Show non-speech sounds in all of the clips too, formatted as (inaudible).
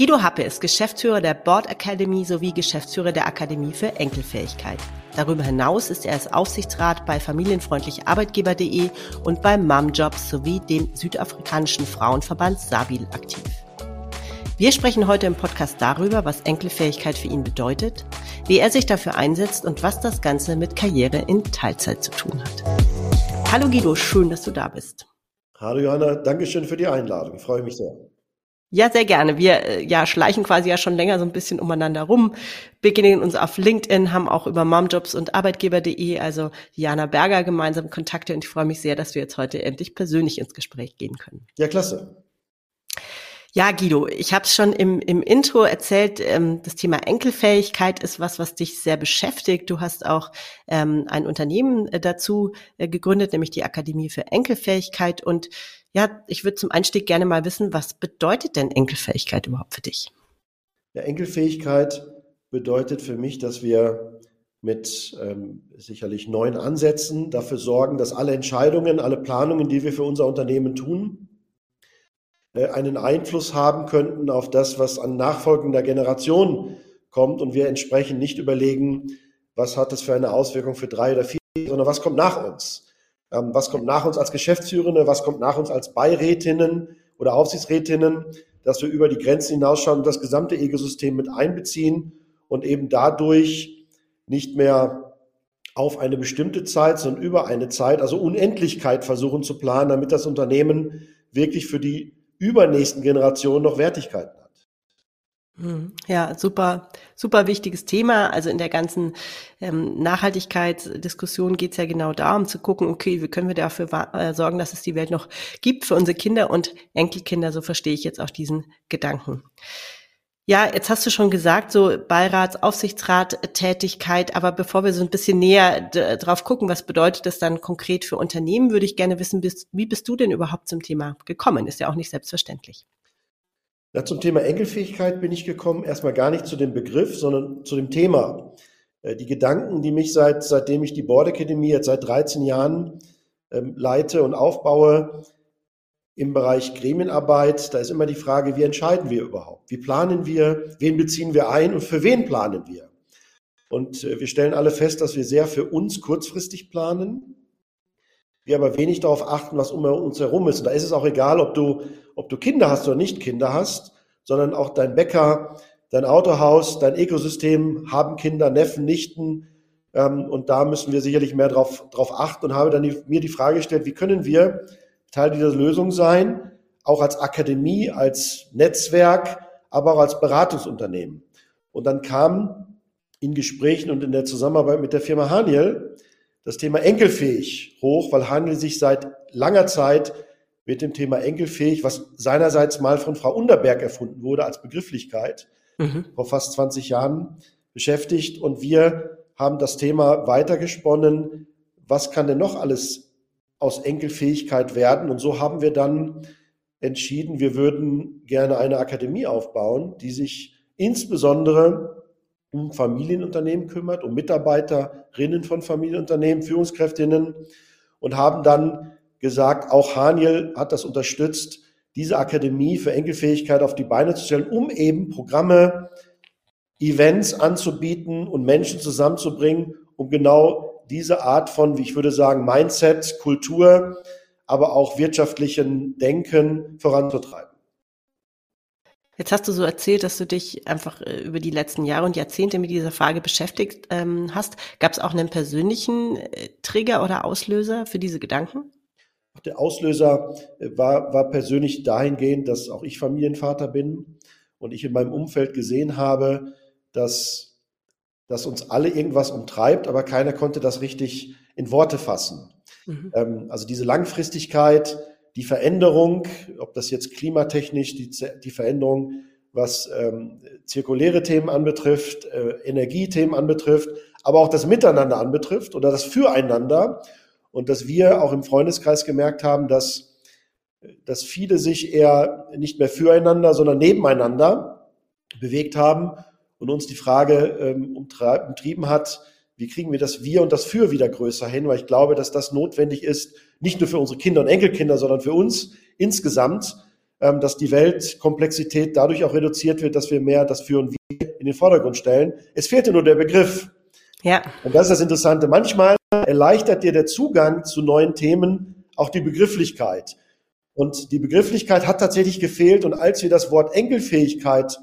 Guido Happe ist Geschäftsführer der Board Academy sowie Geschäftsführer der Akademie für Enkelfähigkeit. Darüber hinaus ist er als Aufsichtsrat bei familienfreundlicharbeitgeber.de und bei Mumjobs sowie dem südafrikanischen Frauenverband Sabil aktiv. Wir sprechen heute im Podcast darüber, was Enkelfähigkeit für ihn bedeutet, wie er sich dafür einsetzt und was das Ganze mit Karriere in Teilzeit zu tun hat. Hallo Guido, schön, dass du da bist. Hallo Johanna, danke schön für die Einladung. Ich freue mich sehr. Ja, sehr gerne. Wir äh, ja schleichen quasi ja schon länger so ein bisschen umeinander rum, beginnen uns auf LinkedIn, haben auch über Momjobs und Arbeitgeber.de, also Jana Berger gemeinsam Kontakte und ich freue mich sehr, dass wir jetzt heute endlich persönlich ins Gespräch gehen können. Ja, klasse. Ja, Guido, ich habe es schon im, im Intro erzählt, ähm, das Thema Enkelfähigkeit ist was, was dich sehr beschäftigt. Du hast auch ähm, ein Unternehmen äh, dazu äh, gegründet, nämlich die Akademie für Enkelfähigkeit. Und ja, ich würde zum Einstieg gerne mal wissen, was bedeutet denn Enkelfähigkeit überhaupt für dich? Ja, Enkelfähigkeit bedeutet für mich, dass wir mit ähm, sicherlich neuen Ansätzen dafür sorgen, dass alle Entscheidungen, alle Planungen, die wir für unser Unternehmen tun, äh, einen Einfluss haben könnten auf das, was an nachfolgender Generation kommt und wir entsprechend nicht überlegen, was hat das für eine Auswirkung für drei oder vier, sondern was kommt nach uns. Ähm, was kommt nach uns als Geschäftsführende, was kommt nach uns als Beirätinnen oder Aufsichtsrätinnen, dass wir über die Grenzen hinausschauen und das gesamte Ökosystem mit einbeziehen und eben dadurch nicht mehr auf eine bestimmte Zeit, sondern über eine Zeit, also Unendlichkeit versuchen zu planen, damit das Unternehmen wirklich für die übernächsten Generationen noch. Hm, ja, super, super wichtiges Thema. Also in der ganzen ähm, Nachhaltigkeitsdiskussion geht es ja genau darum zu gucken, okay, wie können wir dafür äh, sorgen, dass es die Welt noch gibt für unsere Kinder und Enkelkinder. So verstehe ich jetzt auch diesen Gedanken. Ja, jetzt hast du schon gesagt, so Beirats, Aufsichtsrat, Tätigkeit. Aber bevor wir so ein bisschen näher drauf gucken, was bedeutet das dann konkret für Unternehmen, würde ich gerne wissen, bist, wie bist du denn überhaupt zum Thema gekommen? Ist ja auch nicht selbstverständlich. Ja, zum Thema Enkelfähigkeit bin ich gekommen, erstmal gar nicht zu dem Begriff, sondern zu dem Thema. Äh, die Gedanken, die mich seit, seitdem ich die Board Academy jetzt seit 13 Jahren ähm, leite und aufbaue, im Bereich Gremienarbeit, da ist immer die Frage, wie entscheiden wir überhaupt? Wie planen wir? Wen beziehen wir ein und für wen planen wir? Und äh, wir stellen alle fest, dass wir sehr für uns kurzfristig planen, wir aber wenig darauf achten, was um uns herum ist. Und da ist es auch egal, ob du, ob du Kinder hast oder nicht Kinder hast, sondern auch dein Bäcker, dein Autohaus, dein Ökosystem haben Kinder, Neffen, Nichten. Ähm, und da müssen wir sicherlich mehr drauf, drauf achten und habe dann die, mir die Frage gestellt, wie können wir Teil dieser Lösung sein, auch als Akademie, als Netzwerk, aber auch als Beratungsunternehmen. Und dann kam in Gesprächen und in der Zusammenarbeit mit der Firma Haniel das Thema enkelfähig hoch, weil Haniel sich seit langer Zeit mit dem Thema enkelfähig, was seinerseits mal von Frau Unterberg erfunden wurde als Begrifflichkeit, mhm. vor fast 20 Jahren beschäftigt. Und wir haben das Thema weitergesponnen. Was kann denn noch alles aus Enkelfähigkeit werden. Und so haben wir dann entschieden, wir würden gerne eine Akademie aufbauen, die sich insbesondere um Familienunternehmen kümmert, um Mitarbeiterinnen von Familienunternehmen, Führungskräftinnen und haben dann gesagt, auch Haniel hat das unterstützt, diese Akademie für Enkelfähigkeit auf die Beine zu stellen, um eben Programme, Events anzubieten und Menschen zusammenzubringen, um genau diese Art von, wie ich würde sagen, Mindset, Kultur, aber auch wirtschaftlichen Denken voranzutreiben. Jetzt hast du so erzählt, dass du dich einfach äh, über die letzten Jahre und Jahrzehnte mit dieser Frage beschäftigt ähm, hast. Gab es auch einen persönlichen äh, Trigger oder Auslöser für diese Gedanken? Der Auslöser äh, war, war persönlich dahingehend, dass auch ich Familienvater bin und ich in meinem Umfeld gesehen habe, dass dass uns alle irgendwas umtreibt, aber keiner konnte das richtig in Worte fassen. Mhm. Ähm, also diese Langfristigkeit, die Veränderung, ob das jetzt klimatechnisch, die, die Veränderung, was ähm, zirkuläre Themen anbetrifft, äh, Energiethemen anbetrifft, aber auch das Miteinander anbetrifft oder das Füreinander. Und dass wir auch im Freundeskreis gemerkt haben, dass, dass viele sich eher nicht mehr füreinander, sondern nebeneinander bewegt haben und uns die Frage ähm, umtrieben hat, wie kriegen wir das Wir und das Für wieder größer hin, weil ich glaube, dass das notwendig ist, nicht nur für unsere Kinder und Enkelkinder, sondern für uns insgesamt, ähm, dass die Weltkomplexität dadurch auch reduziert wird, dass wir mehr das Für und Wir in den Vordergrund stellen. Es fehlte nur der Begriff. Ja. Und das ist das Interessante. Manchmal erleichtert dir der Zugang zu neuen Themen auch die Begrifflichkeit. Und die Begrifflichkeit hat tatsächlich gefehlt. Und als wir das Wort Enkelfähigkeit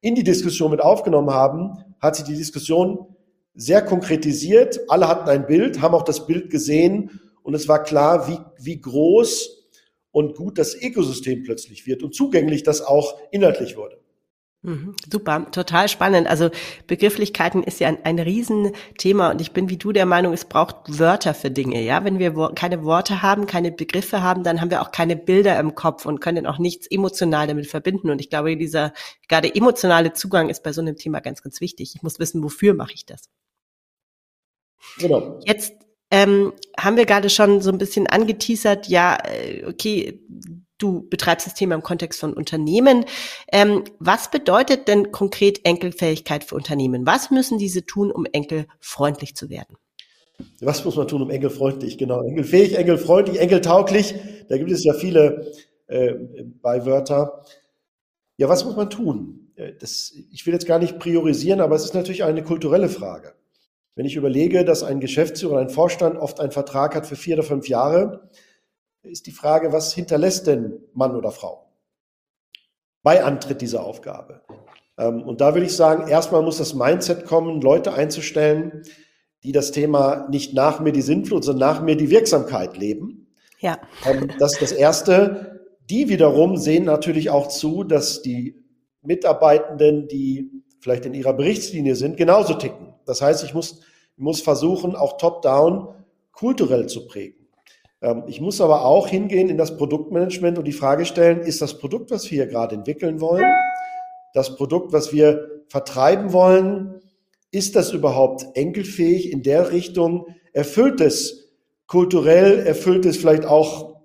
in die Diskussion mit aufgenommen haben, hat sich die Diskussion sehr konkretisiert. Alle hatten ein Bild, haben auch das Bild gesehen und es war klar, wie, wie groß und gut das Ökosystem plötzlich wird und zugänglich das auch inhaltlich wurde. Mhm, super, total spannend. Also Begrifflichkeiten ist ja ein, ein Riesenthema und ich bin wie du der Meinung, es braucht Wörter für Dinge. Ja, wenn wir wo keine Worte haben, keine Begriffe haben, dann haben wir auch keine Bilder im Kopf und können auch nichts emotional damit verbinden. Und ich glaube, dieser gerade emotionale Zugang ist bei so einem Thema ganz, ganz wichtig. Ich muss wissen, wofür mache ich das. Genau. Jetzt ähm, haben wir gerade schon so ein bisschen angeteasert, ja, äh, okay, du betreibst das Thema im Kontext von Unternehmen. Ähm, was bedeutet denn konkret Enkelfähigkeit für Unternehmen? Was müssen diese tun, um enkelfreundlich zu werden? Was muss man tun, um enkelfreundlich? Genau, enkelfähig, enkelfreundlich, enkeltauglich. Da gibt es ja viele äh, Beiwörter. Ja, was muss man tun? Äh, das, ich will jetzt gar nicht priorisieren, aber es ist natürlich eine kulturelle Frage. Wenn ich überlege, dass ein Geschäftsführer, ein Vorstand oft einen Vertrag hat für vier oder fünf Jahre, ist die Frage, was hinterlässt denn Mann oder Frau bei Antritt dieser Aufgabe? Ähm, und da würde ich sagen, erstmal muss das Mindset kommen, Leute einzustellen, die das Thema nicht nach mir die Sinnflut, sondern nach mir die Wirksamkeit leben. Ja. Ähm, das ist das Erste. Die wiederum sehen natürlich auch zu, dass die Mitarbeitenden, die vielleicht in ihrer Berichtslinie sind, genauso ticken. Das heißt, ich muss, muss versuchen, auch top-down kulturell zu prägen. Ähm, ich muss aber auch hingehen in das Produktmanagement und die Frage stellen, ist das Produkt, was wir hier gerade entwickeln wollen, das Produkt, was wir vertreiben wollen, ist das überhaupt enkelfähig in der Richtung? Erfüllt es kulturell, erfüllt es vielleicht auch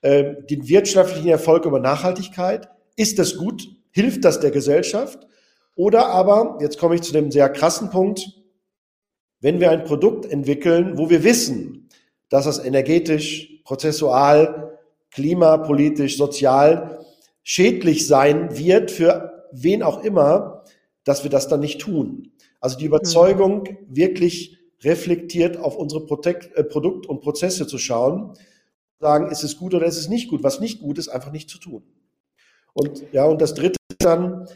äh, den wirtschaftlichen Erfolg über Nachhaltigkeit? Ist das gut? Hilft das der Gesellschaft? Oder aber, jetzt komme ich zu dem sehr krassen Punkt, wenn wir ein Produkt entwickeln, wo wir wissen, dass es energetisch, prozessual, klimapolitisch, sozial schädlich sein wird für wen auch immer, dass wir das dann nicht tun. Also die Überzeugung, mhm. wirklich reflektiert auf unsere Protect, äh, Produkt- und Prozesse zu schauen, sagen, ist es gut oder ist es nicht gut. Was nicht gut ist, einfach nicht zu tun. Und ja, und das dritte ist dann,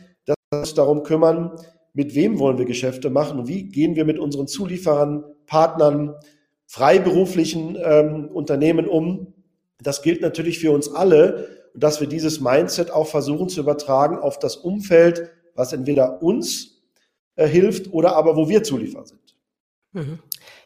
uns darum kümmern, mit wem wollen wir Geschäfte machen und wie gehen wir mit unseren Zulieferern, Partnern, freiberuflichen ähm, Unternehmen um. Das gilt natürlich für uns alle, dass wir dieses Mindset auch versuchen zu übertragen auf das Umfeld, was entweder uns äh, hilft oder aber wo wir Zulieferer sind. Mhm.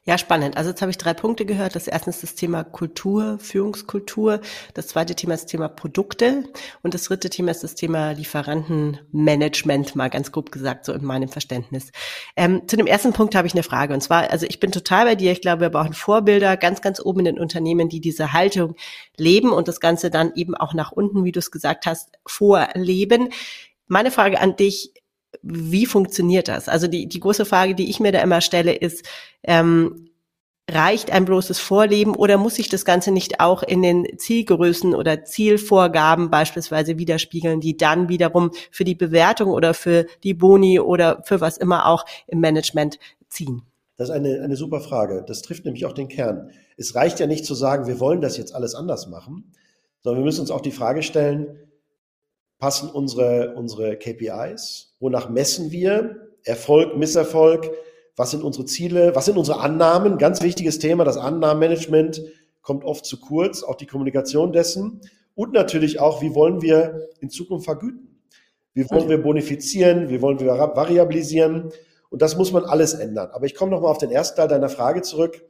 Ja, spannend. Also jetzt habe ich drei Punkte gehört. Das erste ist das Thema Kultur, Führungskultur. Das zweite Thema ist das Thema Produkte. Und das dritte Thema ist das Thema Lieferantenmanagement, mal ganz grob gesagt, so in meinem Verständnis. Ähm, zu dem ersten Punkt habe ich eine Frage. Und zwar, also ich bin total bei dir. Ich glaube, wir brauchen Vorbilder ganz, ganz oben in den Unternehmen, die diese Haltung leben und das Ganze dann eben auch nach unten, wie du es gesagt hast, vorleben. Meine Frage an dich, wie funktioniert das? Also die, die große Frage, die ich mir da immer stelle, ist, ähm, reicht ein bloßes Vorleben oder muss sich das Ganze nicht auch in den Zielgrößen oder Zielvorgaben beispielsweise widerspiegeln, die dann wiederum für die Bewertung oder für die Boni oder für was immer auch im Management ziehen? Das ist eine, eine super Frage. Das trifft nämlich auch den Kern. Es reicht ja nicht zu sagen, wir wollen das jetzt alles anders machen, sondern wir müssen uns auch die Frage stellen, passen unsere, unsere KPIs? Wonach messen wir Erfolg, Misserfolg? Was sind unsere Ziele? Was sind unsere Annahmen? Ganz wichtiges Thema. Das Annahmenmanagement kommt oft zu kurz, auch die Kommunikation dessen. Und natürlich auch, wie wollen wir in Zukunft vergüten? Wie wollen wir bonifizieren? Wie wollen wir variabilisieren? Und das muss man alles ändern. Aber ich komme nochmal auf den ersten Teil deiner Frage zurück.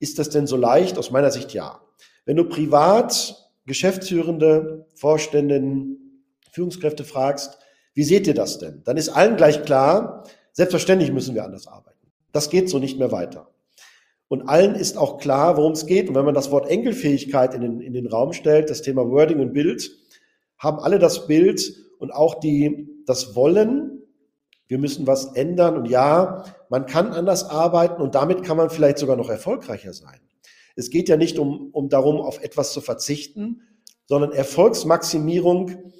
Ist das denn so leicht? Aus meiner Sicht ja. Wenn du privat Geschäftsführende, Vorständinnen, Führungskräfte fragst, wie seht ihr das denn? Dann ist allen gleich klar, selbstverständlich müssen wir anders arbeiten. Das geht so nicht mehr weiter. Und allen ist auch klar, worum es geht. Und wenn man das Wort Enkelfähigkeit in den, in den Raum stellt, das Thema Wording und Bild, haben alle das Bild und auch die, das Wollen, wir müssen was ändern. Und ja, man kann anders arbeiten und damit kann man vielleicht sogar noch erfolgreicher sein. Es geht ja nicht um, um darum, auf etwas zu verzichten, sondern Erfolgsmaximierung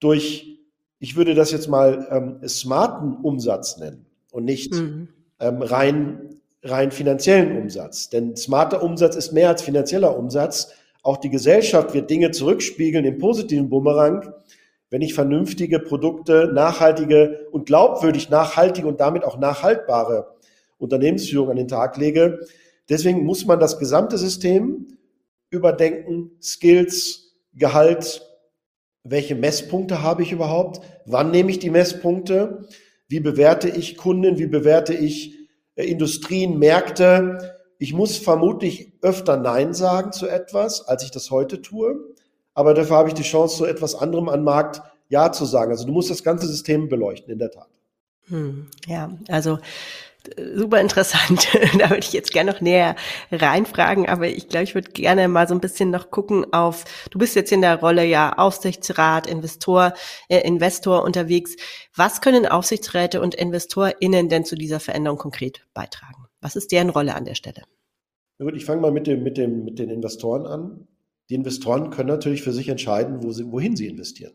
durch, ich würde das jetzt mal ähm, smarten Umsatz nennen und nicht mhm. ähm, rein, rein finanziellen Umsatz. Denn smarter Umsatz ist mehr als finanzieller Umsatz. Auch die Gesellschaft wird Dinge zurückspiegeln im positiven Bumerang, wenn ich vernünftige Produkte, nachhaltige und glaubwürdig nachhaltige und damit auch nachhaltbare Unternehmensführung an den Tag lege. Deswegen muss man das gesamte System überdenken, Skills, Gehalt, welche Messpunkte habe ich überhaupt, wann nehme ich die Messpunkte, wie bewerte ich Kunden, wie bewerte ich äh, Industrien, Märkte. Ich muss vermutlich öfter Nein sagen zu etwas, als ich das heute tue, aber dafür habe ich die Chance, zu etwas anderem an Markt Ja zu sagen. Also du musst das ganze System beleuchten, in der Tat. Hm, ja, also super interessant. (laughs) da würde ich jetzt gerne noch näher reinfragen, aber ich glaube, ich würde gerne mal so ein bisschen noch gucken auf, du bist jetzt in der Rolle ja Aufsichtsrat, Investor, äh, Investor unterwegs. Was können Aufsichtsräte und InvestorInnen denn zu dieser Veränderung konkret beitragen? Was ist deren Rolle an der Stelle? Na gut, ich fange mal mit, dem, mit, dem, mit den Investoren an. Die Investoren können natürlich für sich entscheiden, wo sie, wohin sie investieren.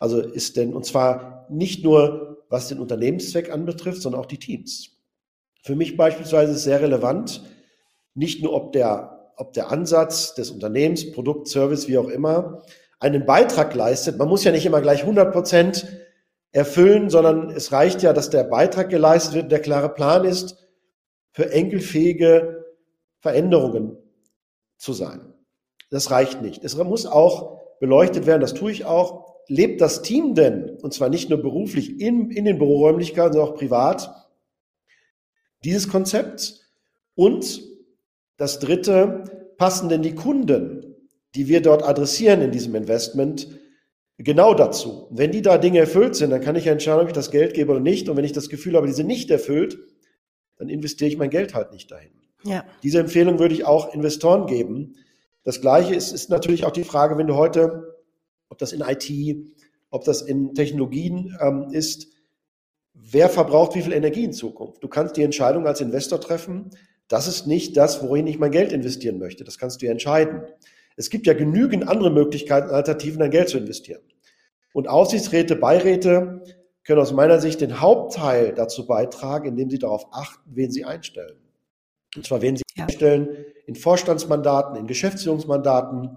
Also ist denn, und zwar nicht nur was den Unternehmenszweck anbetrifft, sondern auch die Teams. Für mich beispielsweise ist sehr relevant, nicht nur ob der, ob der Ansatz des Unternehmens, Produkt, Service, wie auch immer, einen Beitrag leistet. Man muss ja nicht immer gleich 100 Prozent erfüllen, sondern es reicht ja, dass der Beitrag geleistet wird, der klare Plan ist, für enkelfähige Veränderungen zu sein. Das reicht nicht. Es muss auch beleuchtet werden, das tue ich auch, lebt das Team denn, und zwar nicht nur beruflich in, in den Büroräumlichkeiten, sondern auch privat, dieses Konzept? Und das dritte, passen denn die Kunden, die wir dort adressieren in diesem Investment, genau dazu? Wenn die da Dinge erfüllt sind, dann kann ich entscheiden, ob ich das Geld gebe oder nicht. Und wenn ich das Gefühl habe, die sind nicht erfüllt, dann investiere ich mein Geld halt nicht dahin. Ja. Diese Empfehlung würde ich auch Investoren geben. Das Gleiche ist, ist natürlich auch die Frage, wenn du heute ob das in IT, ob das in Technologien ähm, ist, wer verbraucht wie viel Energie in Zukunft. Du kannst die Entscheidung als Investor treffen, das ist nicht das, worin ich mein Geld investieren möchte. Das kannst du ja entscheiden. Es gibt ja genügend andere Möglichkeiten, Alternativen, dein Geld zu investieren. Und Aufsichtsräte, Beiräte können aus meiner Sicht den Hauptteil dazu beitragen, indem sie darauf achten, wen sie einstellen. Und zwar wen sie ja. einstellen in Vorstandsmandaten, in Geschäftsführungsmandaten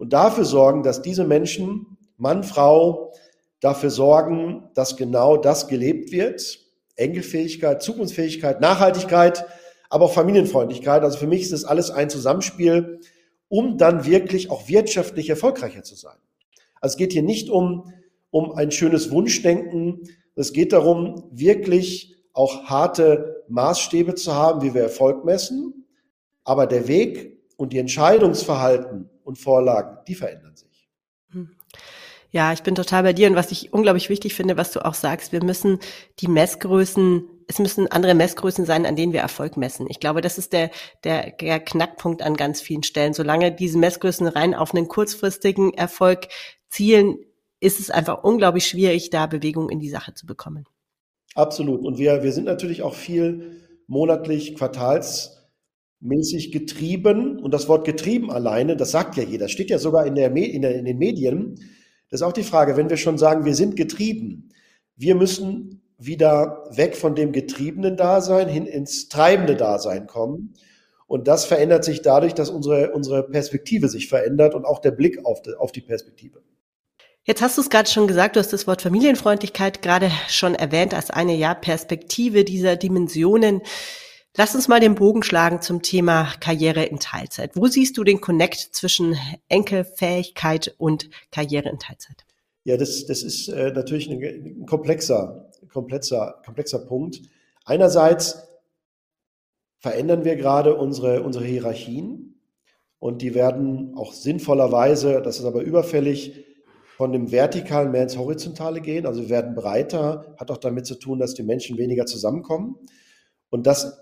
und dafür sorgen, dass diese Menschen, Mann, Frau, dafür sorgen, dass genau das gelebt wird. Enkelfähigkeit, Zukunftsfähigkeit, Nachhaltigkeit, aber auch Familienfreundlichkeit. Also für mich ist das alles ein Zusammenspiel, um dann wirklich auch wirtschaftlich erfolgreicher zu sein. Also es geht hier nicht um, um ein schönes Wunschdenken. Es geht darum, wirklich auch harte Maßstäbe zu haben, wie wir Erfolg messen. Aber der Weg und die Entscheidungsverhalten und Vorlagen, die verändern sich. Hm. Ja, ich bin total bei dir und was ich unglaublich wichtig finde, was du auch sagst, wir müssen die Messgrößen, es müssen andere Messgrößen sein, an denen wir Erfolg messen. Ich glaube, das ist der, der, der Knackpunkt an ganz vielen Stellen. Solange diese Messgrößen rein auf einen kurzfristigen Erfolg zielen, ist es einfach unglaublich schwierig, da Bewegung in die Sache zu bekommen. Absolut. Und wir, wir sind natürlich auch viel monatlich, quartals mäßig getrieben. Und das Wort getrieben alleine, das sagt ja jeder, steht ja sogar in, der, in, der, in den Medien. Das ist auch die Frage, wenn wir schon sagen, wir sind getrieben, wir müssen wieder weg von dem getriebenen Dasein hin ins treibende Dasein kommen. Und das verändert sich dadurch, dass unsere, unsere Perspektive sich verändert und auch der Blick auf die, auf die Perspektive. Jetzt hast du es gerade schon gesagt, du hast das Wort Familienfreundlichkeit gerade schon erwähnt als eine ja Perspektive dieser Dimensionen. Lass uns mal den Bogen schlagen zum Thema Karriere in Teilzeit. Wo siehst du den Connect zwischen Enkelfähigkeit und Karriere in Teilzeit? Ja, das, das ist äh, natürlich ein, ein komplexer, komplexer, komplexer Punkt. Einerseits verändern wir gerade unsere, unsere Hierarchien und die werden auch sinnvollerweise, das ist aber überfällig, von dem Vertikalen mehr ins Horizontale gehen. Also wir werden breiter, hat auch damit zu tun, dass die Menschen weniger zusammenkommen. Und das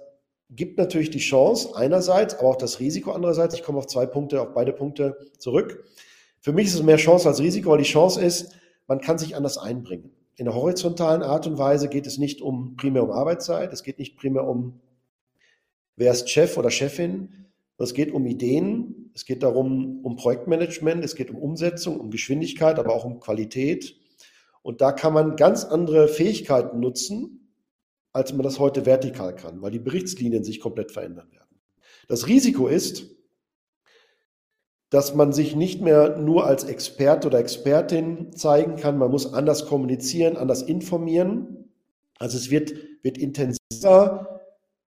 gibt natürlich die Chance einerseits, aber auch das Risiko andererseits. Ich komme auf zwei Punkte, auf beide Punkte zurück. Für mich ist es mehr Chance als Risiko, weil die Chance ist, man kann sich anders einbringen. In der horizontalen Art und Weise geht es nicht um primär um Arbeitszeit, es geht nicht primär um, wer ist Chef oder Chefin, es geht um Ideen, Es geht darum, um Projektmanagement, es geht um Umsetzung, um Geschwindigkeit, aber auch um Qualität. Und da kann man ganz andere Fähigkeiten nutzen, als man das heute vertikal kann, weil die Berichtslinien sich komplett verändern werden. Das Risiko ist, dass man sich nicht mehr nur als Experte oder Expertin zeigen kann. Man muss anders kommunizieren, anders informieren. Also es wird, wird intensiver,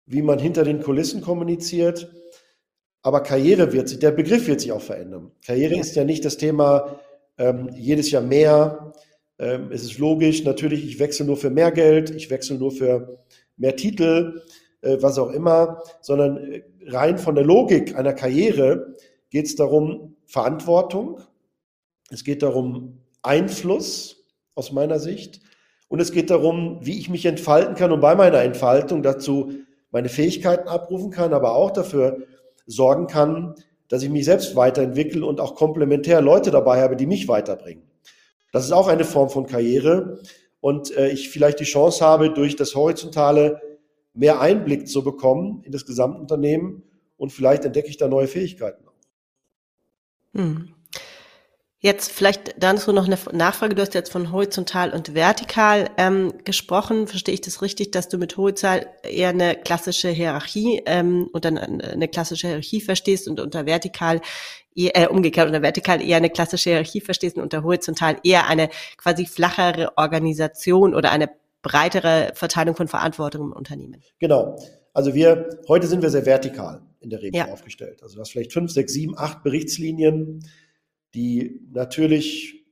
wie man hinter den Kulissen kommuniziert. Aber Karriere wird sich, der Begriff wird sich auch verändern. Karriere ja. ist ja nicht das Thema ähm, jedes Jahr mehr. Ähm, es ist logisch, natürlich, ich wechsle nur für mehr Geld, ich wechsle nur für mehr Titel, äh, was auch immer, sondern äh, rein von der Logik einer Karriere geht es darum, Verantwortung, es geht darum, Einfluss aus meiner Sicht und es geht darum, wie ich mich entfalten kann und bei meiner Entfaltung dazu meine Fähigkeiten abrufen kann, aber auch dafür sorgen kann, dass ich mich selbst weiterentwickle und auch komplementär Leute dabei habe, die mich weiterbringen. Das ist auch eine Form von Karriere und äh, ich vielleicht die Chance habe, durch das Horizontale mehr Einblick zu bekommen in das Gesamtunternehmen und vielleicht entdecke ich da neue Fähigkeiten. Hm. Jetzt vielleicht dazu noch eine Nachfrage. Du hast jetzt von horizontal und vertikal ähm, gesprochen. Verstehe ich das richtig, dass du mit horizontal eher eine klassische Hierarchie ähm, und dann eine klassische Hierarchie verstehst und unter vertikal äh, umgekehrt unter vertikal eher eine klassische Hierarchie verstehst und unter horizontal eher eine quasi flachere Organisation oder eine breitere Verteilung von Verantwortung im Unternehmen? Genau. Also wir, heute sind wir sehr vertikal in der Regel ja. aufgestellt. Also du hast vielleicht fünf, sechs, sieben, acht Berichtslinien, die natürlich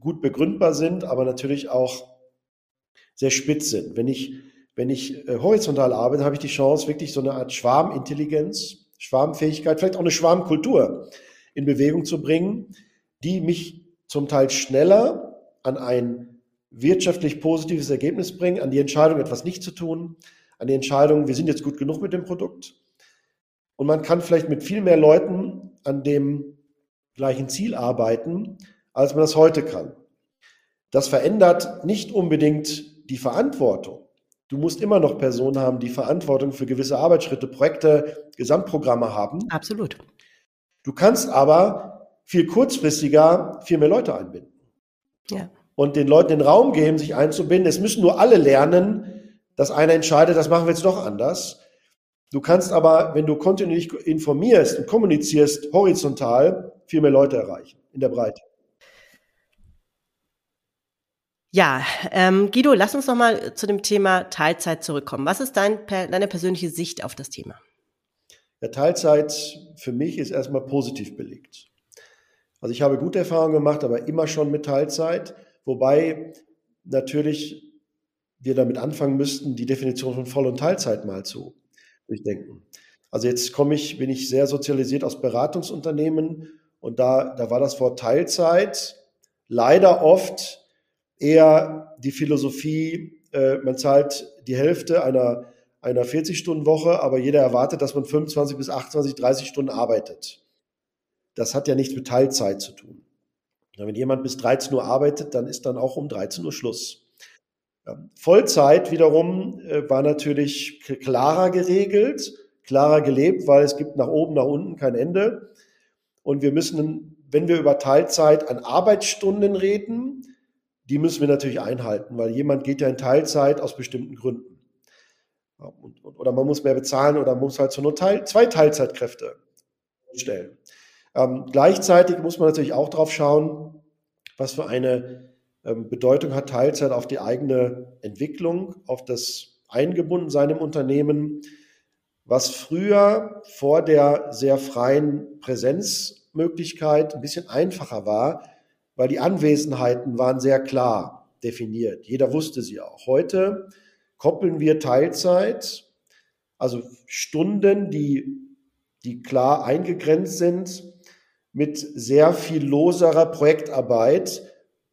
gut begründbar sind, aber natürlich auch sehr spitz sind. Wenn ich, wenn ich äh, horizontal arbeite, habe ich die Chance, wirklich so eine Art Schwarmintelligenz, Schwarmfähigkeit, vielleicht auch eine Schwarmkultur in Bewegung zu bringen, die mich zum Teil schneller an ein wirtschaftlich positives Ergebnis bringen, an die Entscheidung, etwas nicht zu tun, an die Entscheidung, wir sind jetzt gut genug mit dem Produkt. Und man kann vielleicht mit viel mehr Leuten an dem gleichen Ziel arbeiten, als man das heute kann. Das verändert nicht unbedingt die Verantwortung. Du musst immer noch Personen haben, die Verantwortung für gewisse Arbeitsschritte, Projekte, Gesamtprogramme haben. Absolut. Du kannst aber viel kurzfristiger viel mehr Leute einbinden. Ja. Und den Leuten den Raum geben, sich einzubinden. Es müssen nur alle lernen, dass einer entscheidet, das machen wir jetzt doch anders. Du kannst aber, wenn du kontinuierlich informierst und kommunizierst, horizontal, viel mehr Leute erreichen in der Breite. Ja, ähm, Guido, lass uns noch mal zu dem Thema Teilzeit zurückkommen. Was ist dein, deine persönliche Sicht auf das Thema? Ja, Teilzeit für mich ist erstmal positiv belegt. Also ich habe gute Erfahrungen gemacht, aber immer schon mit Teilzeit, wobei natürlich wir damit anfangen müssten, die Definition von Voll- und Teilzeit mal zu durchdenken. Also jetzt komme ich, bin ich sehr sozialisiert aus Beratungsunternehmen und da, da war das Wort Teilzeit leider oft eher die Philosophie, äh, man zahlt die Hälfte einer, einer 40-Stunden-Woche, aber jeder erwartet, dass man 25 bis 28, 30 Stunden arbeitet. Das hat ja nichts mit Teilzeit zu tun. Wenn jemand bis 13 Uhr arbeitet, dann ist dann auch um 13 Uhr Schluss. Vollzeit wiederum äh, war natürlich klarer geregelt, klarer gelebt, weil es gibt nach oben, nach unten kein Ende. Und wir müssen, wenn wir über Teilzeit an Arbeitsstunden reden, die müssen wir natürlich einhalten, weil jemand geht ja in Teilzeit aus bestimmten Gründen. Oder man muss mehr bezahlen oder man muss halt so nur Teil, zwei Teilzeitkräfte stellen. Ähm, gleichzeitig muss man natürlich auch drauf schauen, was für eine Bedeutung hat Teilzeit auf die eigene Entwicklung, auf das Eingebundensein im Unternehmen, was früher vor der sehr freien Präsenzmöglichkeit ein bisschen einfacher war, weil die Anwesenheiten waren sehr klar definiert. Jeder wusste sie auch. Heute koppeln wir Teilzeit, also Stunden, die, die klar eingegrenzt sind, mit sehr viel loserer Projektarbeit,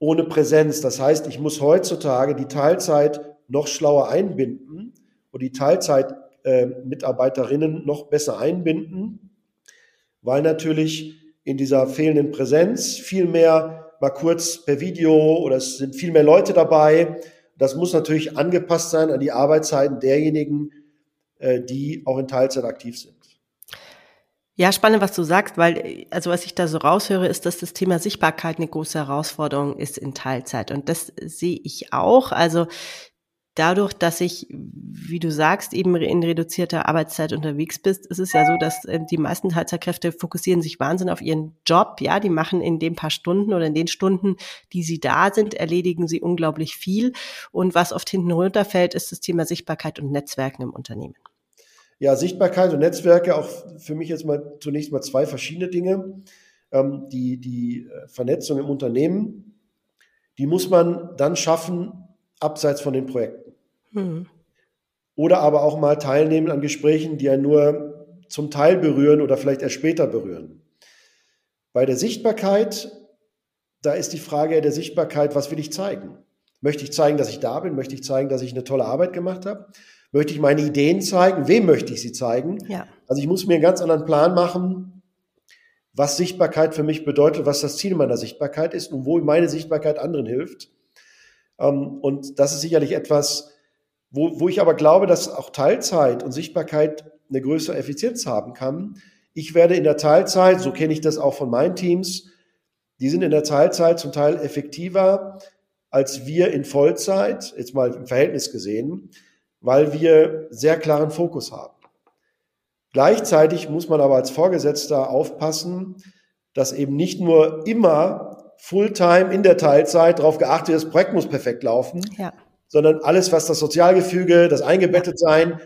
ohne Präsenz. Das heißt, ich muss heutzutage die Teilzeit noch schlauer einbinden und die Teilzeitmitarbeiterinnen äh, noch besser einbinden, weil natürlich in dieser fehlenden Präsenz viel mehr mal kurz per Video oder es sind viel mehr Leute dabei. Das muss natürlich angepasst sein an die Arbeitszeiten derjenigen, äh, die auch in Teilzeit aktiv sind. Ja, spannend, was du sagst, weil, also was ich da so raushöre, ist, dass das Thema Sichtbarkeit eine große Herausforderung ist in Teilzeit. Und das sehe ich auch. Also dadurch, dass ich, wie du sagst, eben in reduzierter Arbeitszeit unterwegs bist, ist es ja so, dass äh, die meisten Teilzeitkräfte fokussieren sich Wahnsinn auf ihren Job. Ja, die machen in den paar Stunden oder in den Stunden, die sie da sind, erledigen sie unglaublich viel. Und was oft hinten runterfällt, ist das Thema Sichtbarkeit und Netzwerken im Unternehmen. Ja, Sichtbarkeit und Netzwerke, auch für mich jetzt mal zunächst mal zwei verschiedene Dinge. Ähm, die, die äh, Vernetzung im Unternehmen, die muss man dann schaffen, abseits von den Projekten. Mhm. Oder aber auch mal teilnehmen an Gesprächen, die einen nur zum Teil berühren oder vielleicht erst später berühren. Bei der Sichtbarkeit, da ist die Frage der Sichtbarkeit, was will ich zeigen? Möchte ich zeigen, dass ich da bin? Möchte ich zeigen, dass ich eine tolle Arbeit gemacht habe? Möchte ich meine Ideen zeigen? Wem möchte ich sie zeigen? Ja. Also ich muss mir einen ganz anderen Plan machen, was Sichtbarkeit für mich bedeutet, was das Ziel meiner Sichtbarkeit ist und wo meine Sichtbarkeit anderen hilft. Ähm, und das ist sicherlich etwas, wo, wo ich aber glaube, dass auch Teilzeit und Sichtbarkeit eine größere Effizienz haben kann. Ich werde in der Teilzeit, so kenne ich das auch von meinen Teams, die sind in der Teilzeit zum Teil effektiver als wir in Vollzeit, jetzt mal im Verhältnis gesehen weil wir sehr klaren Fokus haben. Gleichzeitig muss man aber als Vorgesetzter aufpassen, dass eben nicht nur immer Fulltime in der Teilzeit darauf geachtet ist, das Projekt muss perfekt laufen, ja. sondern alles, was das Sozialgefüge, das Eingebettetsein,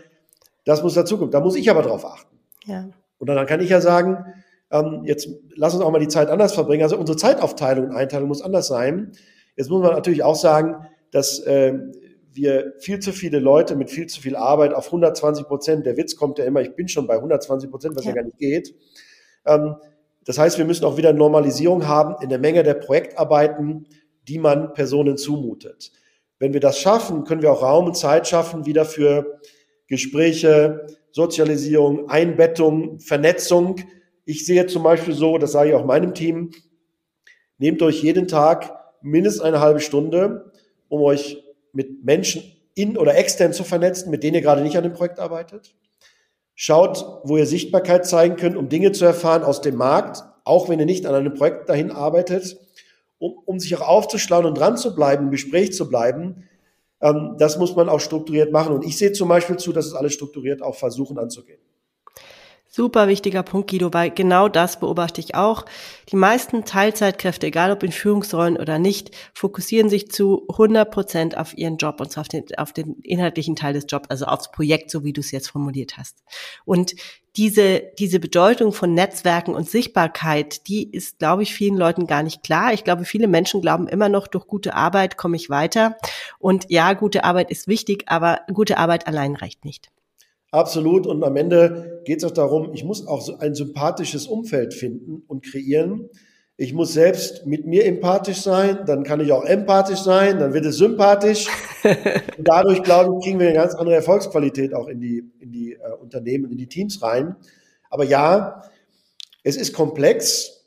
das muss dazukommen. Da muss ich aber drauf achten. Ja. Und dann kann ich ja sagen, ähm, jetzt lass uns auch mal die Zeit anders verbringen. Also unsere Zeitaufteilung und Einteilung muss anders sein. Jetzt muss man natürlich auch sagen, dass äh, wir viel zu viele Leute mit viel zu viel Arbeit auf 120 Prozent, der Witz kommt ja immer, ich bin schon bei 120 Prozent, was ja, ja gar nicht geht. Ähm, das heißt, wir müssen auch wieder Normalisierung haben in der Menge der Projektarbeiten, die man Personen zumutet. Wenn wir das schaffen, können wir auch Raum und Zeit schaffen, wieder für Gespräche, Sozialisierung, Einbettung, Vernetzung. Ich sehe zum Beispiel so, das sage ich auch meinem Team, nehmt euch jeden Tag mindestens eine halbe Stunde, um euch mit Menschen in oder extern zu vernetzen, mit denen ihr gerade nicht an dem Projekt arbeitet. Schaut, wo ihr Sichtbarkeit zeigen könnt, um Dinge zu erfahren aus dem Markt, auch wenn ihr nicht an einem Projekt dahin arbeitet, um, um sich auch aufzuschlauen und dran zu bleiben, im Gespräch zu bleiben. Ähm, das muss man auch strukturiert machen. Und ich sehe zum Beispiel zu, dass es alles strukturiert auch versuchen anzugehen. Super wichtiger Punkt, Guido, weil genau das beobachte ich auch. Die meisten Teilzeitkräfte, egal ob in Führungsrollen oder nicht, fokussieren sich zu 100 Prozent auf ihren Job und zwar auf den, auf den inhaltlichen Teil des Jobs, also aufs Projekt, so wie du es jetzt formuliert hast. Und diese, diese Bedeutung von Netzwerken und Sichtbarkeit, die ist, glaube ich, vielen Leuten gar nicht klar. Ich glaube, viele Menschen glauben immer noch, durch gute Arbeit komme ich weiter. Und ja, gute Arbeit ist wichtig, aber gute Arbeit allein reicht nicht. Absolut. Und am Ende geht es auch darum, ich muss auch so ein sympathisches Umfeld finden und kreieren. Ich muss selbst mit mir empathisch sein, dann kann ich auch empathisch sein, dann wird es sympathisch. (laughs) und dadurch, glaube ich, kriegen wir eine ganz andere Erfolgsqualität auch in die, in die äh, Unternehmen, in die Teams rein. Aber ja, es ist komplex,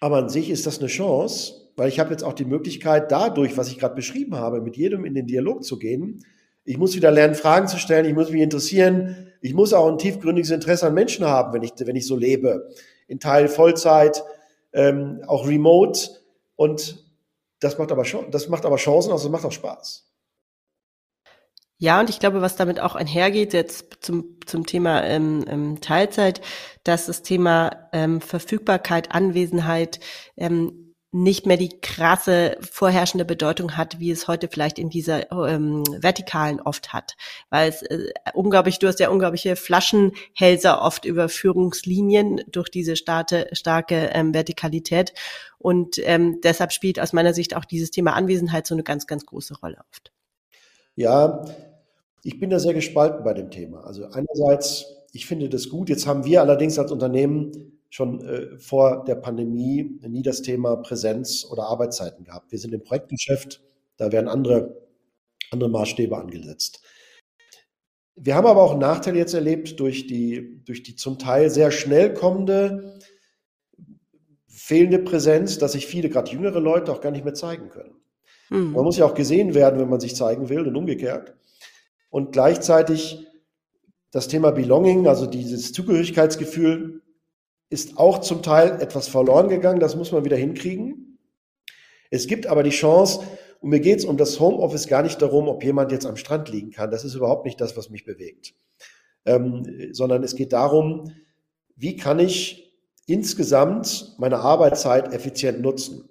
aber an sich ist das eine Chance, weil ich habe jetzt auch die Möglichkeit, dadurch, was ich gerade beschrieben habe, mit jedem in den Dialog zu gehen ich muss wieder lernen, Fragen zu stellen. Ich muss mich interessieren. Ich muss auch ein tiefgründiges Interesse an Menschen haben, wenn ich, wenn ich so lebe. In Teil Vollzeit, ähm, auch remote. Und das macht aber das macht aber Chancen aus, das macht auch Spaß. Ja, und ich glaube, was damit auch einhergeht, jetzt zum, zum Thema ähm, ähm, Teilzeit, dass das Thema ähm, Verfügbarkeit, Anwesenheit ähm, nicht mehr die krasse vorherrschende Bedeutung hat, wie es heute vielleicht in dieser ähm, vertikalen oft hat. Weil es äh, unglaublich, du hast ja unglaubliche Flaschenhälser oft über Führungslinien durch diese starke, starke ähm, Vertikalität. Und ähm, deshalb spielt aus meiner Sicht auch dieses Thema Anwesenheit so eine ganz, ganz große Rolle oft. Ja, ich bin da sehr gespalten bei dem Thema. Also einerseits, ich finde das gut. Jetzt haben wir allerdings als Unternehmen schon äh, vor der Pandemie nie das Thema Präsenz oder Arbeitszeiten gehabt. Wir sind im Projektgeschäft, da werden andere, andere Maßstäbe angesetzt. Wir haben aber auch einen Nachteil jetzt erlebt durch die, durch die zum Teil sehr schnell kommende fehlende Präsenz, dass sich viele, gerade jüngere Leute, auch gar nicht mehr zeigen können. Mhm. Man muss ja auch gesehen werden, wenn man sich zeigen will und umgekehrt. Und gleichzeitig das Thema Belonging, also dieses Zugehörigkeitsgefühl, ist auch zum Teil etwas verloren gegangen. Das muss man wieder hinkriegen. Es gibt aber die Chance, und mir geht es um das Homeoffice gar nicht darum, ob jemand jetzt am Strand liegen kann. Das ist überhaupt nicht das, was mich bewegt. Ähm, sondern es geht darum, wie kann ich insgesamt meine Arbeitszeit effizient nutzen.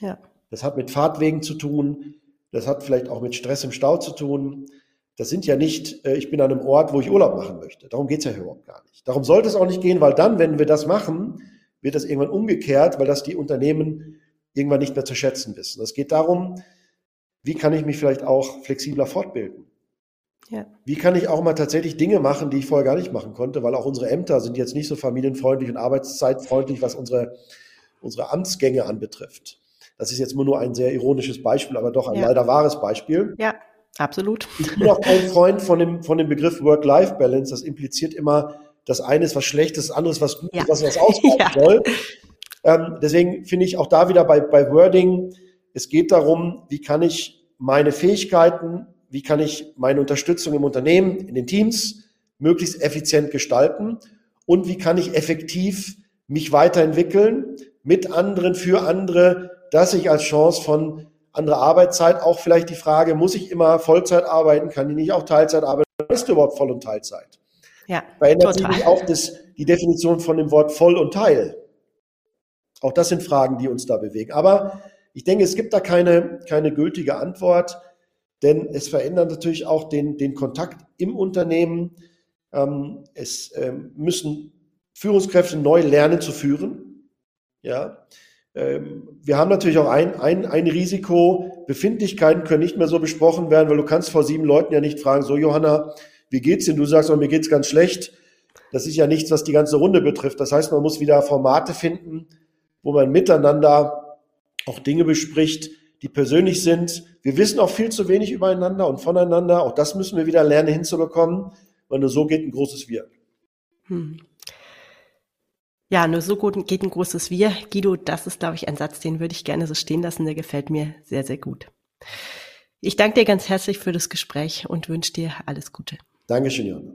Ja. Das hat mit Fahrtwegen zu tun, das hat vielleicht auch mit Stress im Stau zu tun. Das sind ja nicht, äh, ich bin an einem Ort, wo ich Urlaub machen möchte. Darum geht es ja überhaupt gar nicht. Darum sollte es auch nicht gehen, weil dann, wenn wir das machen, wird das irgendwann umgekehrt, weil das die Unternehmen irgendwann nicht mehr zu schätzen wissen. Es geht darum, wie kann ich mich vielleicht auch flexibler fortbilden? Ja. Wie kann ich auch mal tatsächlich Dinge machen, die ich vorher gar nicht machen konnte, weil auch unsere Ämter sind jetzt nicht so familienfreundlich und arbeitszeitfreundlich, was unsere, unsere Amtsgänge anbetrifft. Das ist jetzt nur ein sehr ironisches Beispiel, aber doch ein ja. leider wahres Beispiel. Ja. Absolut. Ich bin auch kein Freund von dem, von dem Begriff Work-Life-Balance. Das impliziert immer, das eine ist was Schlechtes, das andere ist was Gutes, ja. was was ausbauen (laughs) ja. soll. Ähm, deswegen finde ich auch da wieder bei, bei Wording, es geht darum, wie kann ich meine Fähigkeiten, wie kann ich meine Unterstützung im Unternehmen, in den Teams möglichst effizient gestalten und wie kann ich effektiv mich weiterentwickeln mit anderen, für andere, dass ich als Chance von andere Arbeitszeit, auch vielleicht die Frage, muss ich immer Vollzeit arbeiten, kann ich nicht auch Teilzeit arbeiten? Was ist überhaupt Voll- und Teilzeit? Ja, Verändert total. sich auch das, die Definition von dem Wort Voll und Teil? Auch das sind Fragen, die uns da bewegen. Aber ich denke, es gibt da keine, keine gültige Antwort, denn es verändert natürlich auch den, den Kontakt im Unternehmen. Ähm, es ähm, müssen Führungskräfte neu lernen zu führen. Ja, wir haben natürlich auch ein, ein, ein Risiko. Befindlichkeiten können nicht mehr so besprochen werden, weil du kannst vor sieben Leuten ja nicht fragen, so Johanna, wie geht's denn? Du sagst, oh, mir geht's ganz schlecht. Das ist ja nichts, was die ganze Runde betrifft. Das heißt, man muss wieder Formate finden, wo man miteinander auch Dinge bespricht, die persönlich sind. Wir wissen auch viel zu wenig übereinander und voneinander. Auch das müssen wir wieder lernen hinzubekommen. Weil nur so geht ein großes Wir. Hm. Ja, nur so gut geht ein großes Wir. Guido, das ist, glaube ich, ein Satz, den würde ich gerne so stehen lassen. Der gefällt mir sehr, sehr gut. Ich danke dir ganz herzlich für das Gespräch und wünsche dir alles Gute. Dankeschön, Johanna.